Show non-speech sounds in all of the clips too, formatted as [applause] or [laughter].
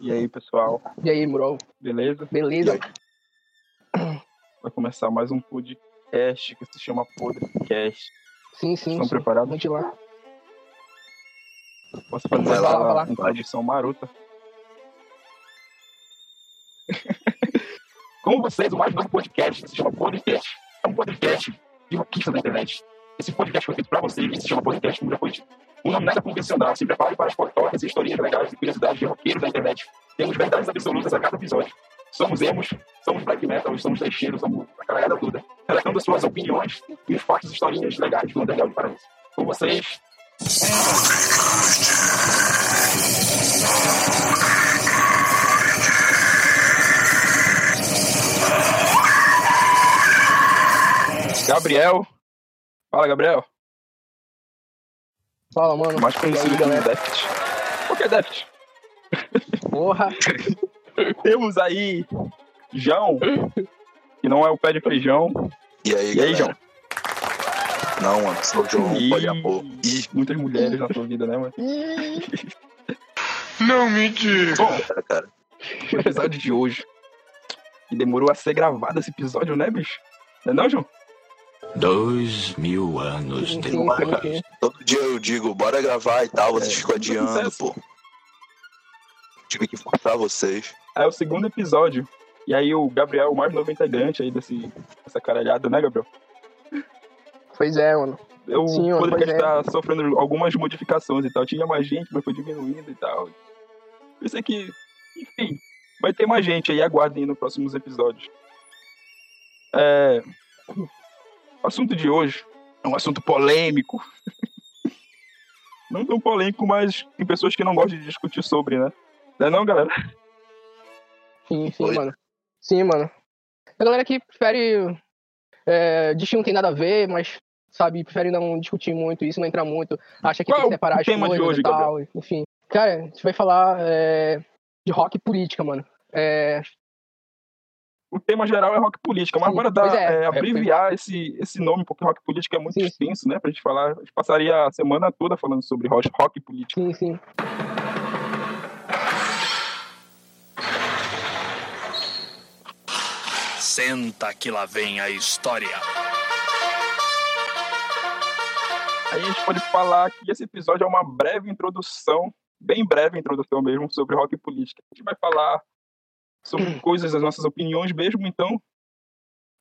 E aí, pessoal? E aí, bro? Beleza? Beleza? Vai começar mais um podcast que se chama Podcast. Sim, sim. Estão sim. preparados? Vamos lá. Posso fazer Vai lá, uma, vai lá. uma edição marota? [laughs] Com vocês, o mais novo podcast que se chama Podcast. É um podcast de rockista da internet. Esse podcast foi feito pra você que se chama Podcast, dito. Um nome nada convencional. Se prepare para as fotocas e legais e curiosidades de roqueiros da internet. Temos verdades absolutas a cada episódio. Somos emos, somos black metal, somos lixeiros, somos a caralhada toda. Relatando suas opiniões e os fatos e historinhas legais do Underground Paraíso. Com vocês, Gabriel. Fala, Gabriel. Fala, mano. Mais E conhecido como? Deft. Por que Deft? Porra. [laughs] Temos aí João, que não é o pé de feijão. E aí, E aí? João? Não, mano, sou o João, Ih, pode amor. Ih, Muitas mulheres na tua vida, né, mano? não me diga. Bom, Cara, cara, o episódio de hoje. E demorou a ser gravado esse episódio, né, bicho? Não é não, João? Dois mil anos Sim, sim, depois. sim, sim. todo dia eu digo, bora gravar e tal, vocês É, ficam adiando, pô. Tive que forçar vocês. É o segundo episódio. E aí o Gabriel, o mais novo integrante aí desse, dessa caralhada, né, Gabriel? Pois é, mano. Eu Sim, mano, poderia pois é. estar sofrendo algumas modificações e tal. Tinha mais gente, mas foi diminuindo e tal. Pensei que, enfim, vai ter mais gente aí, aguardem nos próximos episódios. É... O assunto de hoje é um assunto polêmico. [laughs] Não tão polêmico, mas tem pessoas que não gostam de discutir sobre, né? Não é não, galera? Sim, sim, Oi? mano. Sim, mano. A galera que prefere. É, diz que não tem nada a ver, mas, sabe, prefere não discutir muito isso, não entrar muito. Acha que Qual tem é que separar as coisas hoje, e tal. Enfim. Cara, a gente vai falar é, de rock e política, mano. É, O tema geral é rock política, mas Sim, dar, pois é. é, É, abreviar esse, esse nome, porque rock política é muito sim. extenso, né? Pra gente falar. A gente passaria a semana toda falando sobre rock, rock política. sim, sim. Senta que lá vem a história. Aí a gente pode falar que esse episódio é uma breve introdução, bem breve introdução mesmo, sobre rock e política. A gente vai falar sobre coisas, as nossas opiniões mesmo, então.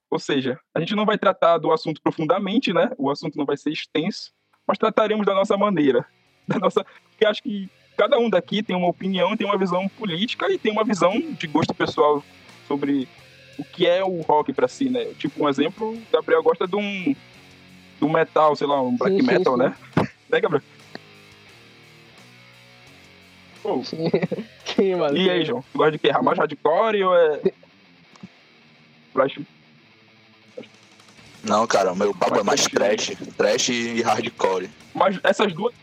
Ou seja, a gente não vai tratar do assunto profundamente, né? O assunto não vai ser extenso, mas trataremos da nossa maneira. [laughs] Da nossa. Porque acho que cada um daqui tem uma opinião, tem uma visão política e tem uma visão de gosto pessoal sobre o que é o rock pra si, né? Tipo, um exemplo, o Gabriel gosta de um, um metal, sei lá, um black Sim, sim, metal, sim. né? [laughs] Né, Gabriel? Pô, Sim, [laughs] sim mano. e aí, João? Tu gosta de que? Mais hardcore ou é. Flash? Não, cara, o meu papo é mais trash. Trash e hardcore. Mas essas duas.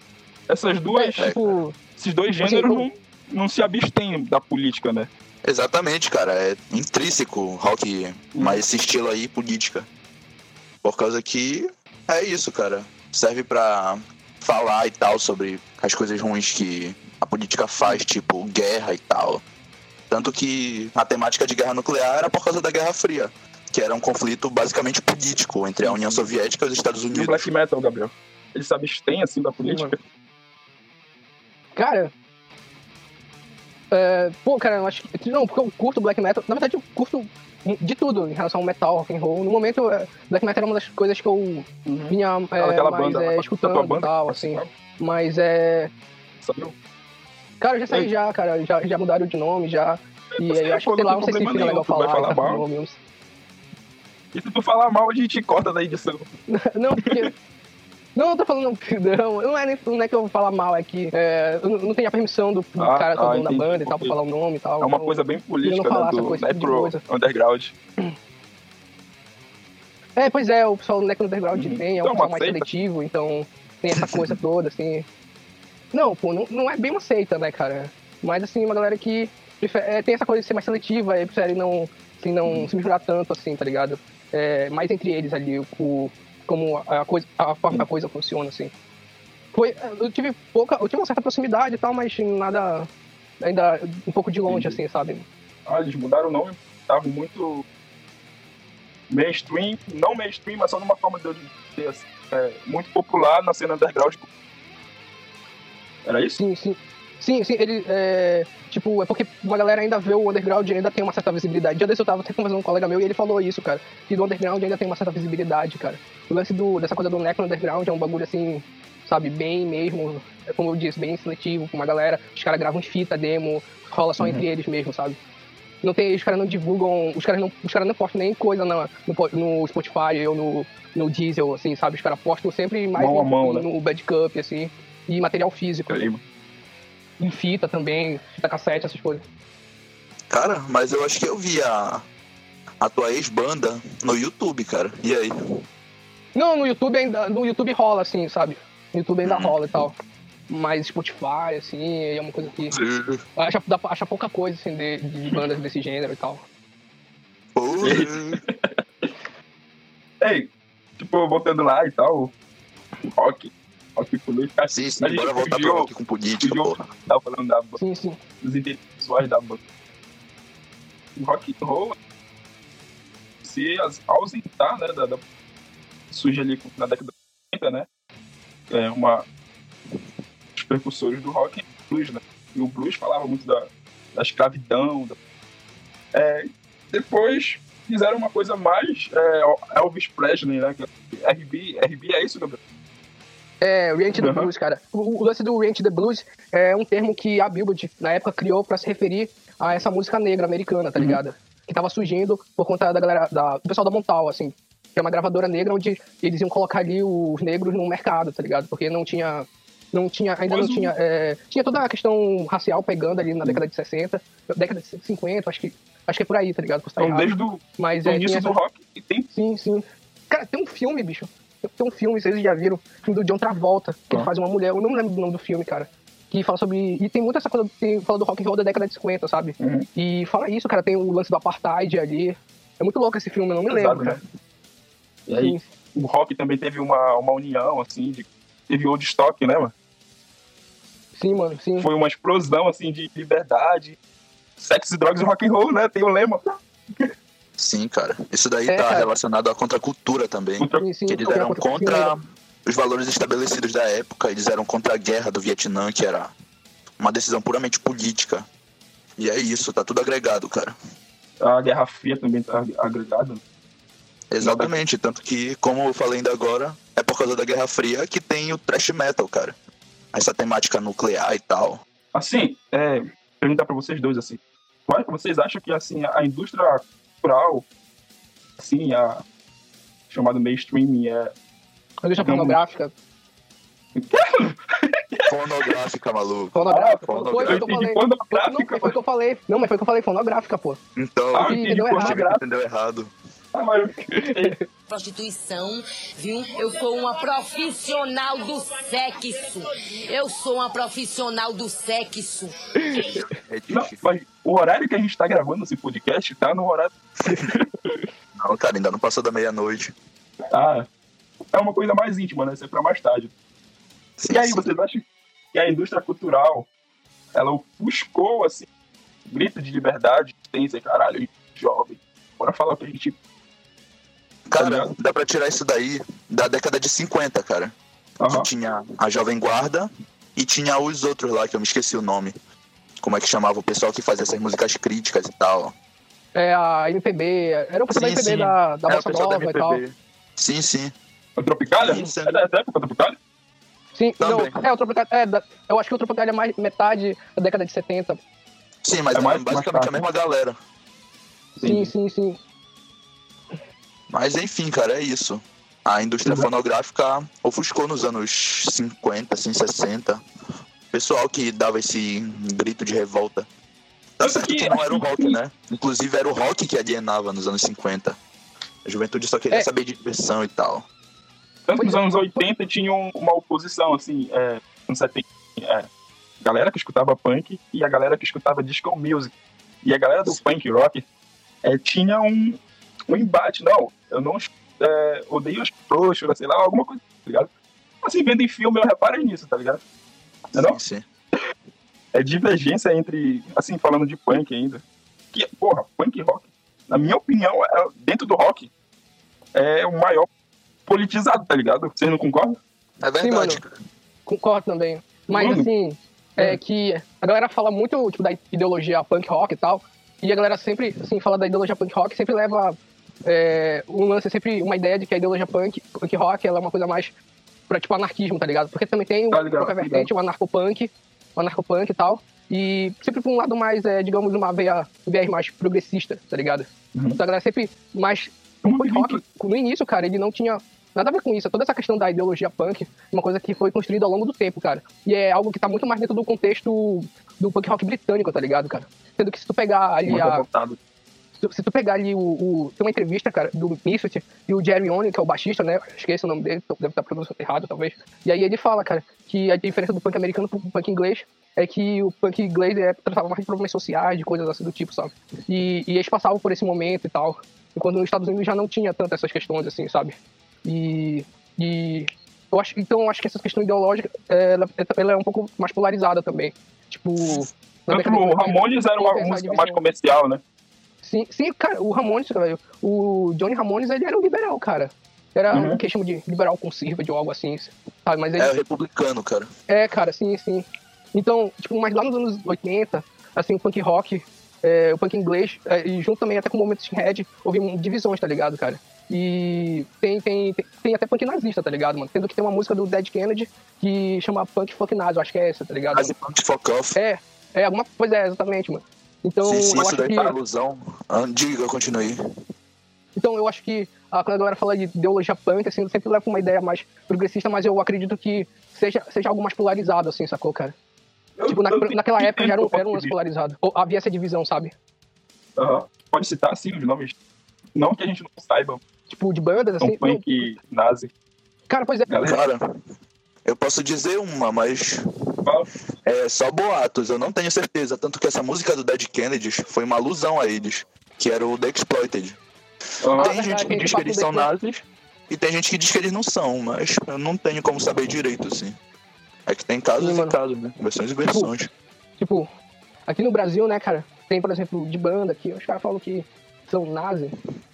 Essas duas. É, tipo, Esses dois Assim, gêneros não, não se abstêm da política, né? Exatamente, cara, é intrínseco rock, mas esse estilo aí, política. Por causa que é isso, cara. Serve pra falar e tal sobre as coisas ruins que política faz, tipo guerra e tal. Tanto que a temática de guerra nuclear era por causa da Guerra Fria, que era um conflito basicamente político entre a União Soviética e os Estados E o Unidos. black metal, Gabriel? Ele se abstém, assim, da política? Cara. É, pô, cara, eu acho que. Não, porque eu curto black metal. Na verdade, eu curto de tudo em relação ao metal, rock and roll. No momento, é, black metal era uma das coisas que eu vinha é, Aquela mais banda, é, da tua escutando banda, e tal, assim. Mas é. Sabe? Cara, eu já saí Ei. já, cara. Já, já mudaram de nome, já. E Você eu acho que, sei lá, não não tem sei se fica legal falar, falar mal. nome, não. E se tu falar mal, a gente corta da edição. [laughs] Não, porque. Não, eu tô falando. [laughs] Não, não é, nem, não é que eu vou falar mal, é que é, eu não não tenho a permissão do, do Ah, cara, todo dono da entendi, banda e tal, pra falar o nome e tal. É uma então- coisa bem política, falar né? essa Do coisa, esse tipo de necro coisa. underground. É, pois é, o pessoal do Necro Underground Uhum. tem, é Então, um pessoal uma mais seita? seletivo, então tem essa coisa toda, assim. Não, pô, não, não é bem uma seita, né, cara? Mas, assim, uma galera que prefere- é, tem essa coisa de ser mais seletiva e prefere não, assim, não Uhum. se misturar tanto, assim, tá ligado? É, mais entre eles ali, o, como a, coisa, a forma Uhum. que a coisa funciona, assim. Foi, eu tive pouca, eu tive uma certa proximidade e tal, mas nada ainda um pouco de longe, assim, sabe? Ah, eles mudaram o nome, estavam muito mainstream, não mainstream, mas só numa forma de ser assim, é, muito popular na cena underground. Era isso? Sim, sim. Sim, sim, ele. É, tipo, é porque uma galera ainda vê o underground e ainda tem uma certa visibilidade. Já desse eu tava até conversando com um colega meu e ele falou isso, cara. Que do underground ainda tem uma certa visibilidade, cara. O lance do, dessa coisa do necro underground é um bagulho assim, sabe, bem mesmo, é como eu disse, bem seletivo com uma galera. Os caras gravam fita, demo, rola só Uhum. entre eles mesmo, sabe? Não tem, os caras não divulgam, os caras não, os caras não postam nem coisa na, no, no Spotify ou no, no Diesel, assim, sabe? Os caras postam sempre mais Mão a no, mão, né? no Bad Cup, assim, e material físico. Mano. Em fita também, fita cassete, essas coisas. Cara, mas eu acho que eu vi a, a tua ex-banda no YouTube, cara. E aí? Não, no YouTube ainda. No YouTube rola, assim, sabe? No YouTube ainda Uhum. rola e tal. Mas Spotify, assim, é uma coisa que. Acha, dá, pra- acha pouca coisa, assim, de, de bandas desse gênero e tal. [laughs] Ei, tipo, voltando lá e tal, rock, rock político, sim, sim, gente bora voltar fugiu- pro rock com política, fugiu- porra. tava falando da, Sim, sim. dos intelectuais da banda. O rock and roll se ausentar, né, da, da- surge ali na década de 80, né, é uma os percussores do rock é o blues, né, e o blues falava muito da, da escravidão, da- é, depois fizeram uma coisa mais é, Elvis Presley, né, que é RB, RB é isso, Gabriel? É, Rent the Uhum. Blues, cara. O, o lance do Rent the Blues é um termo que a Billboard, na época, criou pra se referir a essa música negra americana, tá Uhum. ligado? Que tava surgindo por conta da galera, da, do pessoal da Montal, assim. Que é uma gravadora negra onde eles iam colocar ali os negros no mercado, tá ligado? Porque não tinha. Não tinha, ainda Mas não o- tinha. é, tinha toda a questão racial pegando ali na década de 60, década de 50, acho que. Acho que é por aí, tá ligado? Então, errado. desde o Mas do é, início tinha do rock, e tem Sim, sim. Cara, tem um filme, bicho. Tem um filme, vocês já viram, filme do John Travolta, que ele Ah. faz uma mulher, eu não lembro do nome do filme, cara. Que fala sobre. E tem muita essa coisa, tem, fala do rock and roll da década de 50, sabe? Uhum. E fala isso, cara, tem o lance do apartheid ali. É muito louco esse filme, eu não me lembro, Pesado, né? cara. E aí, Sim, o rock também teve uma, uma união, assim, de, teve old stock, né, mano? sim, mano, sim. Foi uma explosão, assim, de liberdade, sexo, drogas e rock and roll, né? Tem o lema. Sim, cara. Isso daí É, tá cara. relacionado à contracultura também. Contra- sim, sim Que eles eram contra os valores estabelecidos da época, eles eram contra a guerra do Vietnã, que era uma decisão puramente política. E é isso, tá tudo agregado, cara. A Guerra Fria também tá agregada. Exatamente, tanto que, como eu falei ainda agora, é por causa da Guerra Fria que tem o thrash metal, cara. Essa temática nuclear e tal. Assim, é, perguntar pra vocês dois, assim, qual é que vocês acham que, assim, a indústria cultural, assim, a chamada mainstream, é... A indústria pornográfica. [laughs] Fonográfica, maluco. Fonográfica. Ah, Foi, o que eu falei. pornográfica, Não, mas foi o que eu falei. Não, mas foi o que eu falei, fonográfica, pô. Então, Ah, entendeu errado. entendeu errado. Prostituição, viu? Eu sou uma profissional do sexo. Eu sou uma profissional do sexo. Não, mas o horário que a gente tá gravando esse podcast tá no horário... [laughs] Não, cara, ainda não passou da meia-noite. Ah, é uma coisa mais íntima, né? Isso é pra mais tarde. Sim, E aí, sim. vocês acham que a indústria cultural, ela ofuscou, assim, grito de liberdade, existência, caralho, jovem. Bora falar o que a gente... Cara, dá pra tirar isso daí da década de 50, cara. Que tinha a Jovem Guarda e tinha os outros lá, que eu me esqueci o nome. Como é que chamava o pessoal que fazia essas músicas críticas e tal. É a MPB, era o pessoal da Sim, MPB sim. da, da É, Bossa pessoal da Nova e tal. Sim, sim. O Tropicália? Sim, sim. É dessa época, o Tropicália? Sim, Também. não, é, o Tropicália, é, da- eu acho que o Tropicália é mais metade da década de 70. Sim, mas É é, mais- basicamente mais a mesma galera. Sim, sim, sim. Mas enfim, cara, é isso. A indústria fonográfica ofuscou nos anos 50, assim, 60. Pessoal que dava esse grito de revolta. Tá Tanto certo que não era o rock, né? Inclusive era o rock que alienava nos anos 50. A juventude só queria É. saber de diversão e tal. Tanto que nos é. anos 80 tinham uma oposição, assim, é, nos 70, é, galera que escutava punk e a galera que escutava disco music. E a galera do punk rock é, tinha um, um embate. Não, eu não é, odeio os frouxos, sei lá, alguma coisa, tá ligado? Assim, vendo em filme, eu reparei nisso, tá ligado? Não é não? Sim, sim. é divergência entre, assim, falando de punk ainda. Que, porra, punk rock, na minha opinião, é, dentro do rock, é o maior politizado, tá ligado? Vocês não concordam? É verdade. mano. Concordo também. Mas Mano. assim, é que a galera fala muito tipo, da ideologia punk rock e tal. E a galera sempre, assim, fala da ideologia punk rock, sempre leva é, um lance, sempre uma ideia de que a ideologia punk, punk rock ela é uma coisa mais pra, tipo, anarquismo, tá ligado? Porque também tem o, Tá ligado, tá vertente, o anarcopunk, o anarcopunk e tal. E sempre pra um lado mais, é, digamos, uma veia, um viés mais progressista, tá ligado? Uhum. Então a galera sempre mais... O Uhum. punk rock, no início, cara, ele não tinha nada a ver com isso. Toda essa questão da ideologia punk é uma coisa que foi construída ao longo do tempo, cara. E é algo que tá muito mais dentro do contexto do punk rock britânico, tá ligado, cara? Sendo que se tu pegar ali Muito a. se tu- pegar ali o, o- Tem uma entrevista, cara, do Misfit e o Jerry Only, que é o baixista, né? Esqueci o nome dele, deve estar pronunciando errado, talvez. E aí ele fala, cara, que a diferença do punk americano pro punk inglês é que o punk inglês é, tratava mais de problemas sociais, de coisas assim do tipo, sabe? E, e eles passavam por esse momento e tal. Enquanto nos Estados Unidos já não tinha tanto essas questões, assim, sabe? E. e eu acho, então eu acho que essa questão ideológica ela, ela é um pouco mais polarizada também. Tipo. Tanto de o 90, Ramones era uma música mais comercial, né? Sim, sim, cara, o Ramones, velho, o Johnny Ramones, ele era um liberal, cara. Era Uhum. um que chama de liberal conserva, de algo assim, sabe? Mas ele, É republicano, cara. é, cara, sim, sim. Então, tipo, mas lá nos anos 80, assim, o punk rock, é, o punk inglês, é, e junto também até com o momento skinhead, houve divisões, tá ligado, cara? E tem, tem, tem, tem até punk nazista, tá ligado, mano? Tendo que tem uma música do Dead Kennedy que chama Punk Fuck Nazi, eu acho que é essa, tá ligado? Quase punk fuck off. É, é alguma coisa, é, exatamente, mano. Então, sim, sim, eu isso acho daí que... tá alusão. Ah, Diga, continue. Então eu acho que ah, quando a galera fala de ideologia punk, assim, sempre leva uma ideia mais progressista, mas eu acredito que seja, seja algo mais polarizado, assim, sacou, cara? Eu- Tipo, na- eu naquela [laughs] época já era um, era um lance polarizado. Ou havia essa divisão, sabe? Aham. Pode citar, sim, os nomes. Não que a gente não saiba. Tipo, de bandas, assim. não- punk nazi. cara, pois é. Galera, Cara, eu posso dizer uma, mas. É só boatos, eu não tenho certeza. Tanto que essa música do Dead Kennedys foi uma alusão a eles, que era o The Exploited. Aham. Tem verdade, gente que diz que eles são nazis e tem gente que diz que eles não são, mas eu não tenho como saber direito, assim. É que tem casos Sim, e casos, né? Versões e versões. Tipo, aqui no Brasil, né, cara, tem, por exemplo, de banda aqui, os caras falam que são nazi.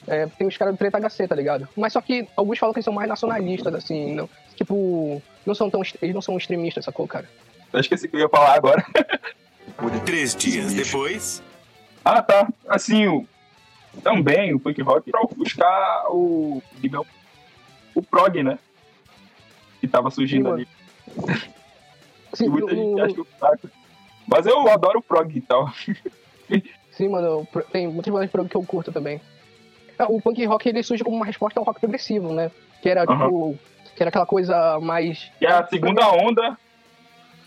É, tem os caras do Treta HC, tá ligado? Mas só que alguns falam que eles são mais nacionalistas, assim, não, tipo, não são tão, eles não são extremistas, sacou, cara? Eu esqueci o que eu ia falar agora. [laughs] Três dias depois. Ah, tá. Assim, o, também o punk rock pra buscar o, o prog, né? Que tava surgindo Sim, ali. Sim, muita no- gente acha que eu saco. Mas eu adoro o prog e tal. [laughs] Sim, mano, tem muitas bandas de prog que eu curto também. É, O punk rock ele surge como uma resposta ao rock progressivo, né? Que era Aham. tipo. Que era aquela coisa mais. Que é a segunda onda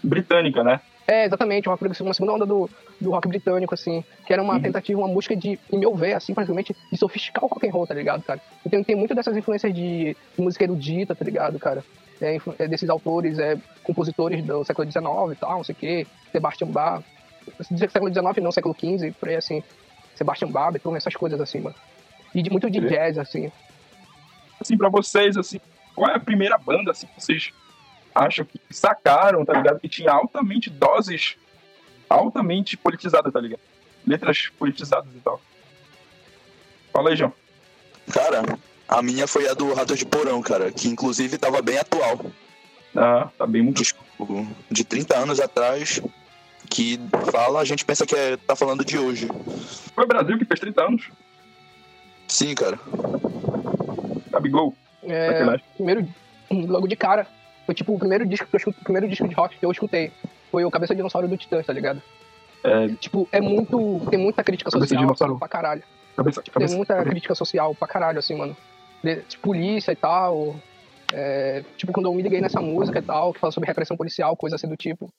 britânica, né? É, exatamente, uma, uma segunda onda do, do rock britânico, assim. Que era uma Uhum. tentativa, uma música de, em meu ver, assim, praticamente, de sofisticar o rock and roll, tá ligado, cara? Então tem muito dessas influências de, de música erudita, tá ligado, cara? É, é desses autores, é, compositores do século XIX e tal, não sei o quê. Sebastian Bach. Dizer que século XIX, não, século XV, por aí assim. Sebastian Bach, Beethoven, essas coisas assim, mano. E de, muito de jazz, assim. Assim, pra vocês, assim, qual é a primeira banda, assim, que vocês acham que sacaram, tá ligado? Que tinha altamente doses, altamente politizadas, tá ligado? Letras politizadas e tal. Fala aí, João. Cara, a minha foi a do Ratos de Porão, cara, que inclusive tava bem atual. Ah, tá bem muito. De 30 anos atrás, que fala, a gente pensa que é, tá falando de hoje. Foi o Brasil que fez 30 anos. Sim, cara. Gabigol. É, primeiro, logo de cara, foi tipo o primeiro disco que eu escutei, o primeiro disco de rock que eu escutei. Foi o Cabeça de Dinossauro do Titãs, tá ligado? É, Tipo, é muito. Tem muita crítica Cabeça de social Dinossauro. assim, pra caralho. cabeça, Tem cabeça, muita cabeça. crítica social pra caralho, assim, mano. De, de polícia e tal. é, tipo, quando eu me liguei nessa música e tal, que fala sobre repressão policial, coisa assim do tipo.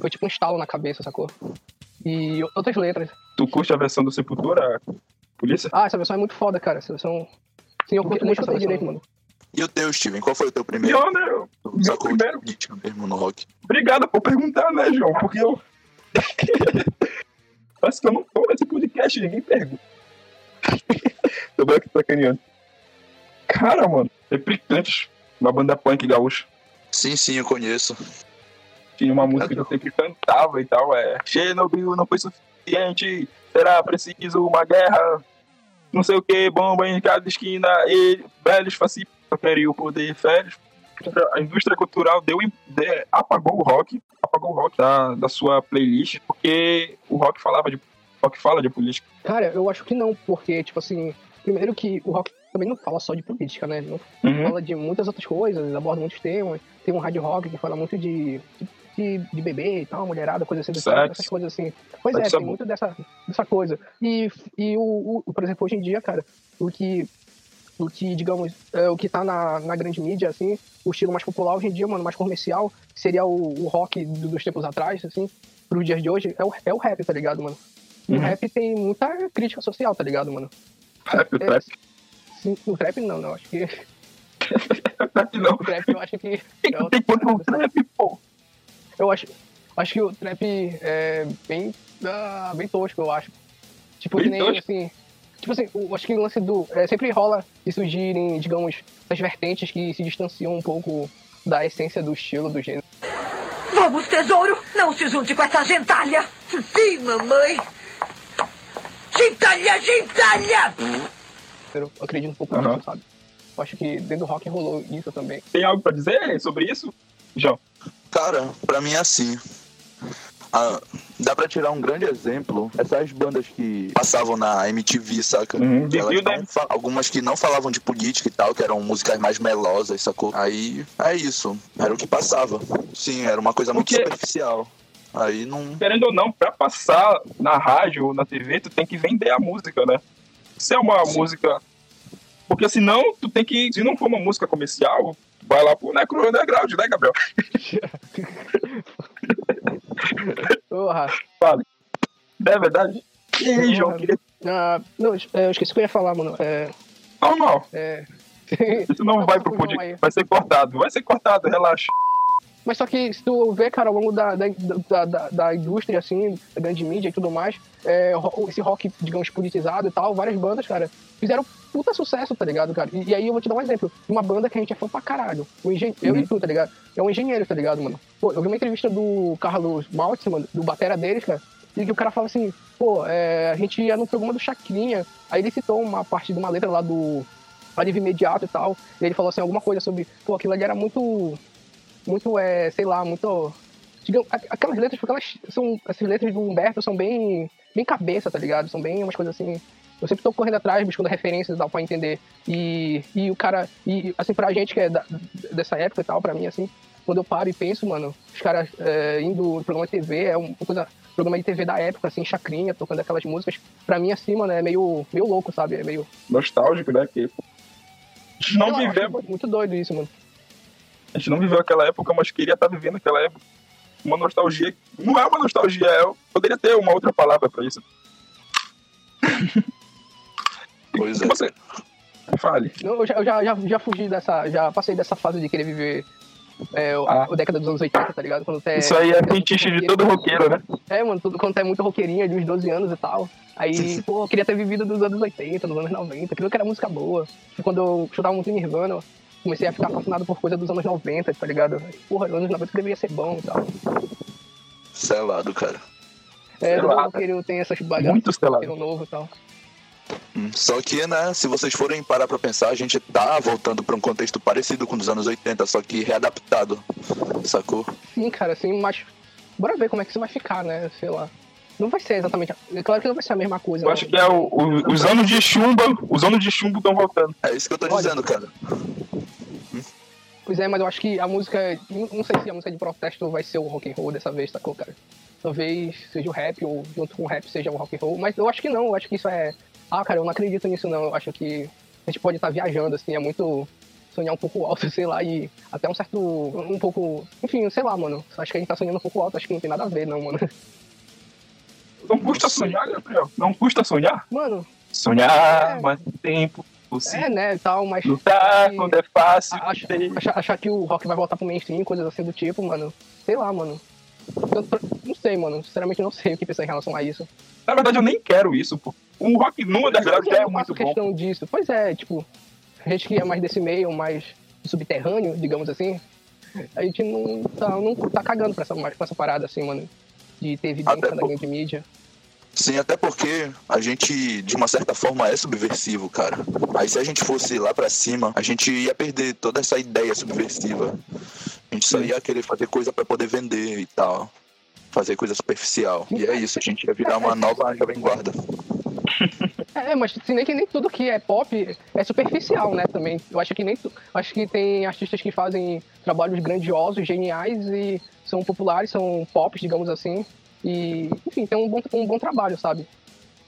Foi tipo um estalo na cabeça, sacou? E outras letras. Tu curte a versão do Sepultura, polícia? Ah, essa versão é muito foda, cara. Essa versão. Sim, eu curto muito essa direito, mano. E o teu, Steven? Qual foi o teu primeiro? Pior, né? Eu- Meu primeiro. de política mesmo no rock? Obrigado por perguntar, né, João? Porque eu. [laughs] Parece que eu não tô nesse podcast, ninguém pergunta. [laughs] Tô bem aqui sacaneando. Cara, mano, Replicantes, uma banda punk gaúcha. Sim, sim, eu conheço. Tinha uma música que eu sempre cantava e tal, é Chernobyl não foi suficiente, será preciso uma guerra, não sei o que, bomba em cada esquina, e velhos fascistas queriam o poder, velhos. A indústria cultural deu, de, apagou o rock, apagou o rock da, da sua playlist, porque o rock falava de rock fala de política. Cara, eu acho que não, porque, tipo assim, primeiro que o rock também não fala só de política, né? Não Uhum. fala de muitas outras coisas, aborda muitos temas. Tem um hard rock que fala muito de, de, de bebê e tal, mulherada, coisa assim, essas coisas assim. Pois é, é tem bom. muito dessa, dessa coisa. E, e o, o, por exemplo, hoje em dia, cara, o que, o que digamos, é, o que tá na, na grande mídia, assim, o estilo mais popular hoje em dia, mano, mais comercial, seria o, o rock do- dos tempos atrás, assim, pros dias de hoje, é o, é o rap, tá ligado, mano? O Uhum. rap tem muita crítica social, tá ligado, mano? Rap, o trap, Sim, o trap não, não, acho que [laughs] o trap não. o trap eu acho que Tem é ter contra o trap, pô. Eu acho, acho que o trap é bem, ah, bem tosco, eu acho. Tipo, Bem que nem tosco? assim. Tipo assim, eu acho que o lance do. é, sempre rola de surgirem, digamos, essas vertentes que se distanciam um pouco da essência do estilo, do gênero. Vamos, tesouro! Não se junte com essa gentalha! Sim, mamãe! Gentalha, gentalha! Eu acredito um pouco Aham. nisso, sabe? Eu acho que dentro do rock rolou isso também. Tem algo pra dizer sobre isso? João. Cara, pra mim é assim. Ah, dá pra tirar um grande exemplo. Essas bandas que passavam na MTV, saca? Uhum, não algumas que não falavam de política e tal, que eram músicas mais melosas, sacou? Aí é isso. Era o que passava. Sim, era uma coisa muito Porque- superficial. Aí não. Querendo ou não, pra passar na rádio ou na TV, tu tem que vender a música, né? Se é uma música. Porque senão, tu tem que. Se não for uma música comercial, vai lá pro Necro Underground, né, Gabriel? [laughs] [laughs] Porra. Fale. É verdade? E aí, João? Queria... Ah, não, é, eu esqueci o que eu ia falar, mano. É. Normal. é... Isso não vai pro podcast. Vai ser cortado. Vai ser cortado, relaxa. Mas só que se tu vê, cara, ao longo da, da, da, da- da indústria, assim, da grande mídia e tudo mais, é, esse rock, digamos, politizado e tal, várias bandas, cara, fizeram puta sucesso, tá ligado, cara? E, e aí eu vou te dar um exemplo. Uma banda que a gente é fã pra caralho. Um engen... Eu e tu, tá ligado? É um engenheiro, tá ligado, mano? Pô, eu vi uma entrevista do Carlos Maltz, mano, do batera deles, cara, e que o cara fala assim, pô, é, a gente ia no programa do Chacrinha, aí ele citou uma parte de uma letra lá do alívio imediato e tal, e ele falou assim, alguma coisa sobre, pô, aquilo ali era muito muito, é, sei lá, muito. Digamos, aquelas letras, porque elas são. Essas letras do Humberto são bem. bem cabeça, tá ligado? São bem umas coisas assim. Eu sempre tô correndo atrás, buscando referências e tal pra entender. E, e o cara. E assim, pra gente que é da- dessa época e tal, pra mim, assim, quando eu paro e penso, mano, os caras é, indo no programa de TV, é uma coisa. Programa de TV da época, assim, chacrinha, tocando aquelas músicas. Pra mim, assim, mano, é meio, meio louco, sabe? É meio. Nostálgico, né? Que... Não viveu. Muito doido isso, mano. A gente não viveu aquela época, mas queria estar vivendo aquela época. Uma nostalgia. Não é uma nostalgia, é... poderia ter uma outra palavra pra isso. [laughs] Pois é. você. Fale. Eu já, eu já, já, já fugi dessa. Já passei dessa fase de querer viver é, o- Ah. a década dos anos 80, tá ligado? Quando é, Isso aí é fetiche de todo roqueiro, né? É, mano, tudo, quando tu é muito roqueirinha, de uns 12 anos e tal. Aí, pô, eu queria ter vivido dos anos 80, dos anos 90, aquilo que era música boa. Quando eu escutava muito Nirvana, comecei a ficar fascinado por coisa dos anos 90, tá ligado? Porra, os anos 90 deveria ser bom e tal. Selado, cara. É, todo lá, roqueiro tem essas bagagens, Muito selado. novo e tal. Hum, Só que, né, se vocês forem parar pra pensar, a gente tá voltando pra um contexto parecido com os anos 80, só que readaptado, sacou? Sim, cara, assim, mas bora ver como é que isso vai ficar, né? Sei lá. Não vai ser exatamente. É claro que não vai ser a mesma coisa. Eu né? acho que é o, o- os anos de chumba. Os anos de chumbo estão voltando. É isso que eu tô Olha. dizendo, cara. Pois é, mas eu acho que a música. Não não sei se a música de protesto vai ser o rock and roll dessa vez, sacou, cara? Talvez seja o rap, ou junto com o rap seja o rock and roll, mas eu acho que não, eu acho que isso é. Ah, cara, eu não acredito nisso não. Eu acho que a gente pode estar viajando, assim, é muito sonhar um pouco alto, [laughs] sei lá, e até um certo. um pouco. Enfim, sei lá, mano. Acho que a gente tá sonhando um pouco alto, acho que não tem nada a ver, não, mano. Não custa sonhar, Gabriel. Não custa sonhar. Mano, Sonhar, É. mas tempo. Você é, né, tal, mas. lutar e- quando é fácil. Acha- achar, achar que o rock vai voltar pro mainstream, coisas assim do tipo, mano. Sei lá, mano. Eu- não sei, mano. Sinceramente, não sei o que pensar em relação a isso. Na verdade, eu nem quero isso, pô. O rock underground Eu já é muito bom. questão disso. Pois é, tipo, a gente que é mais desse meio, mais subterrâneo, digamos assim, a gente não tá, não tá cagando pra essa, pra essa parada, assim, mano. De ter evidência por- grande mídia. Sim, até porque a gente, de uma certa forma, é subversivo, cara. Aí se a gente fosse lá pra cima, a gente ia perder toda essa ideia subversiva. A gente só ia querer fazer coisa pra poder vender e tal. Fazer coisa superficial. E é isso, a gente ia virar uma nova jovem guarda. [laughs] É, mas se nem que nem tudo que é pop é superficial, né, também. Eu acho que nem acho que tem artistas que fazem trabalhos grandiosos, geniais e são populares, são pop, digamos assim. E, enfim, tem um bom, um bom trabalho, sabe?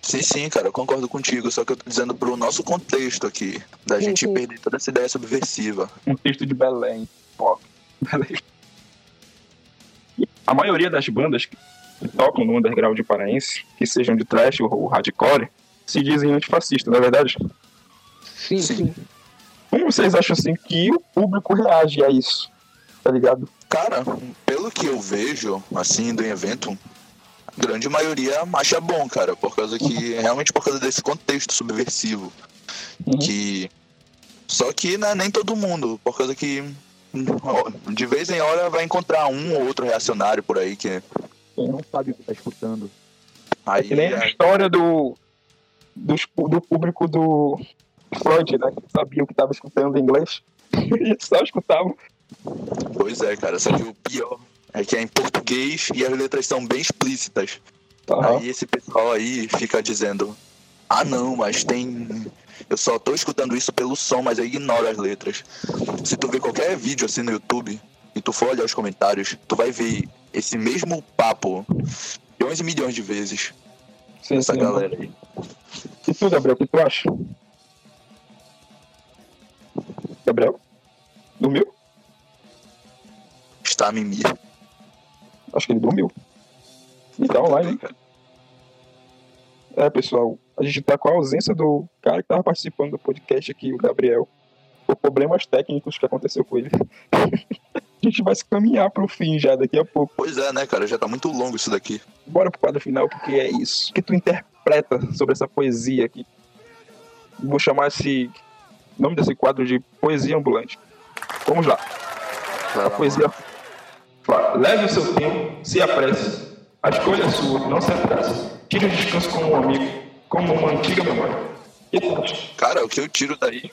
Sim, sim, cara, eu concordo contigo. Só que eu tô dizendo pro nosso contexto aqui, da Sim, gente sim. perder toda essa ideia subversiva. [laughs] um texto de Belém, pop. Belém. A maioria das bandas que que tocam no underground paraense, que sejam de trash ou hardcore, se dizem antifascistas, não é verdade? Sim, Sim. sim. Como vocês acham assim que o público reage a isso? Tá ligado? Cara, pelo que eu vejo, assim, do evento, a grande maioria acha bom, cara, por causa que, realmente por causa desse contexto subversivo. Uhum. Que. Só que não é nem todo mundo, por causa que. ó, De vez em hora vai encontrar um ou outro reacionário por aí que. Não sabe o que tá escutando. Aí, Que nem a é- história do, pu- do público do Freud, né? Que sabia o que estava escutando em inglês. [laughs] E só escutava. Pois é, cara, só que o pior é que é em português e as letras são bem explícitas. Aí esse pessoal aí fica dizendo: Ah, não, mas tem. Eu só tô escutando isso pelo som, mas eu ignoro as letras. Se tu ver qualquer vídeo assim no YouTube e tu for olhar os comentários, tu vai ver esse mesmo papo milhões e milhões de vezes. Sim, Essa sim. galera aí. E tu, Gabriel, o que tu acha? Gabriel? A mimir. Acho que ele dormiu. E tá online, hein? É, pessoal, a gente tá com a ausência do cara que tava participando do podcast aqui, o Gabriel, por problemas técnicos que aconteceu com ele. [laughs] a gente vai se caminhar pro fim já daqui a pouco. Pois é, né, cara? Já tá muito longo isso daqui. Bora pro quadro final, porque é isso. O que tu interpreta sobre essa poesia aqui? Vou chamar esse nome desse quadro de Poesia Ambulante. Vamos lá. Vai A lá, poesia fala, leve o seu tempo, se apresse. A escolha é sua, não se atrase. Tire o descanso como um amigo, como uma antiga memória. E? Cara, o que eu tiro daí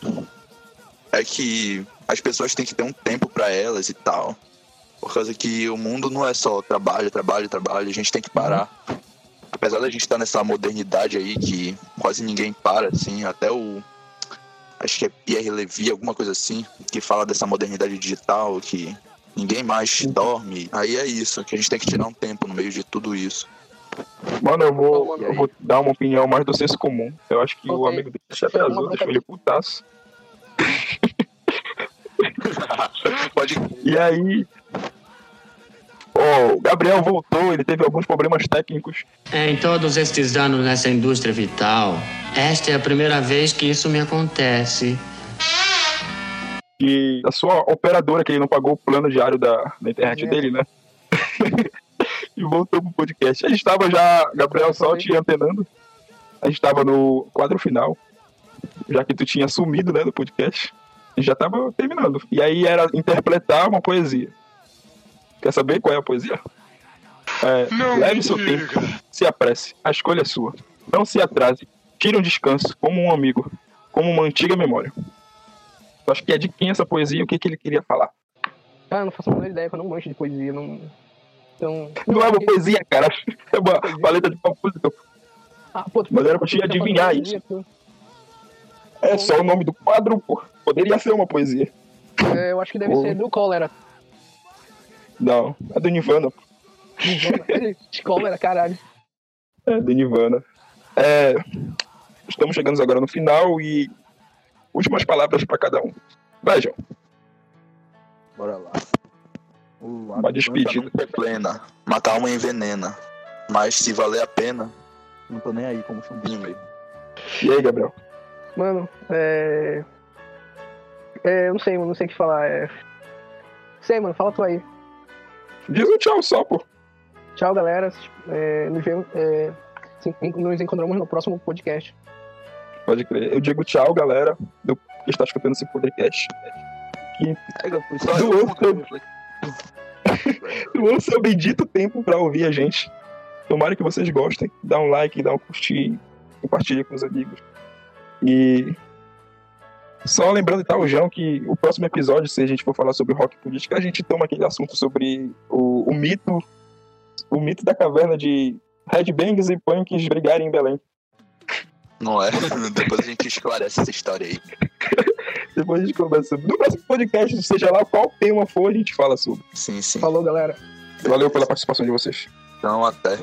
é que as pessoas têm que ter um tempo pra elas e tal. Por causa que o mundo não é só trabalho, trabalho, trabalho. A gente tem que parar. Apesar da gente estar nessa modernidade aí que quase ninguém para, assim, até o. Acho que é Pierre Levy, alguma coisa assim, que fala dessa modernidade digital, que ninguém mais dorme. Aí é isso, que a gente tem que tirar um tempo no meio de tudo isso. Mano, eu vou, eu vou dar uma opinião mais do senso comum. Eu acho que o Ok. amigo dele se atrasou, deixou ele putaço. [laughs] Pode. E aí. Ó, o Gabriel voltou, ele teve alguns problemas técnicos. Em todos estes anos nessa indústria vital, esta é a primeira vez que isso me acontece. E a sua operadora, que ele não pagou o plano diário da, da internet É. dele, né? [laughs] e voltou pro podcast. A gente tava já, Gabriel, só te antenando. A gente tava no quadro final, já que tu tinha sumido, né, do podcast. A gente já tava terminando. E aí era interpretar uma poesia. Quer saber qual é a poesia? É, leve seu tempo, se apresse. A escolha é sua. Não se atrase. Tire um descanso, como um amigo, como uma antiga memória. Eu acho que é de quem essa poesia e o que, que ele queria falar. Cara, não faço a menor ideia, eu não manjo de poesia. Não... Então. Não é uma poesia, cara. [laughs] É uma, uma letra de compositor. Ah, pô, Mas era pra te adivinhar poesia, tu- É só o nome do quadro, pô. Poderia ser uma poesia. É, eu acho que deve Pô. ser do cólera. Não, é do Nirvana. pô. [laughs] De cólera, caralho. É do Nirvana. É, estamos chegando agora no final e últimas palavras pra cada um. Vai, João. Bora lá. Uma despedida. É plena. Matar uma envenena. Mas se valer a pena, Não tô nem aí como chumbinho mesmo. E aí, Gabriel? Mano, é. É, eu não sei, mano, não sei o que falar. É... Sei, mano, fala tu aí. Diz um tchau só, pô. Tchau, galera. É, nos, vemos, é, se- nos encontramos no próximo podcast. Pode crer. Eu digo tchau, galera, do que está escutando esse podcast. pega, foi só Do eu. outro. o [laughs] seu bendito tempo pra ouvir a gente. Tomara que vocês gostem. Dá um like, dá um curtir, compartilha com os amigos. E só lembrando, tá, o João, que o próximo episódio, se a gente for falar sobre rock política, a gente toma aquele assunto sobre o, o mito, o mito da caverna de headbangs e punks brigarem em Belém. Não é? Depois a gente esclarece essa história aí. [laughs] Depois a gente conversa sobre. No próximo podcast, seja lá qual tema for, a gente fala sobre. Sim, sim. Falou, galera. Valeu pela participação de vocês. Então, até.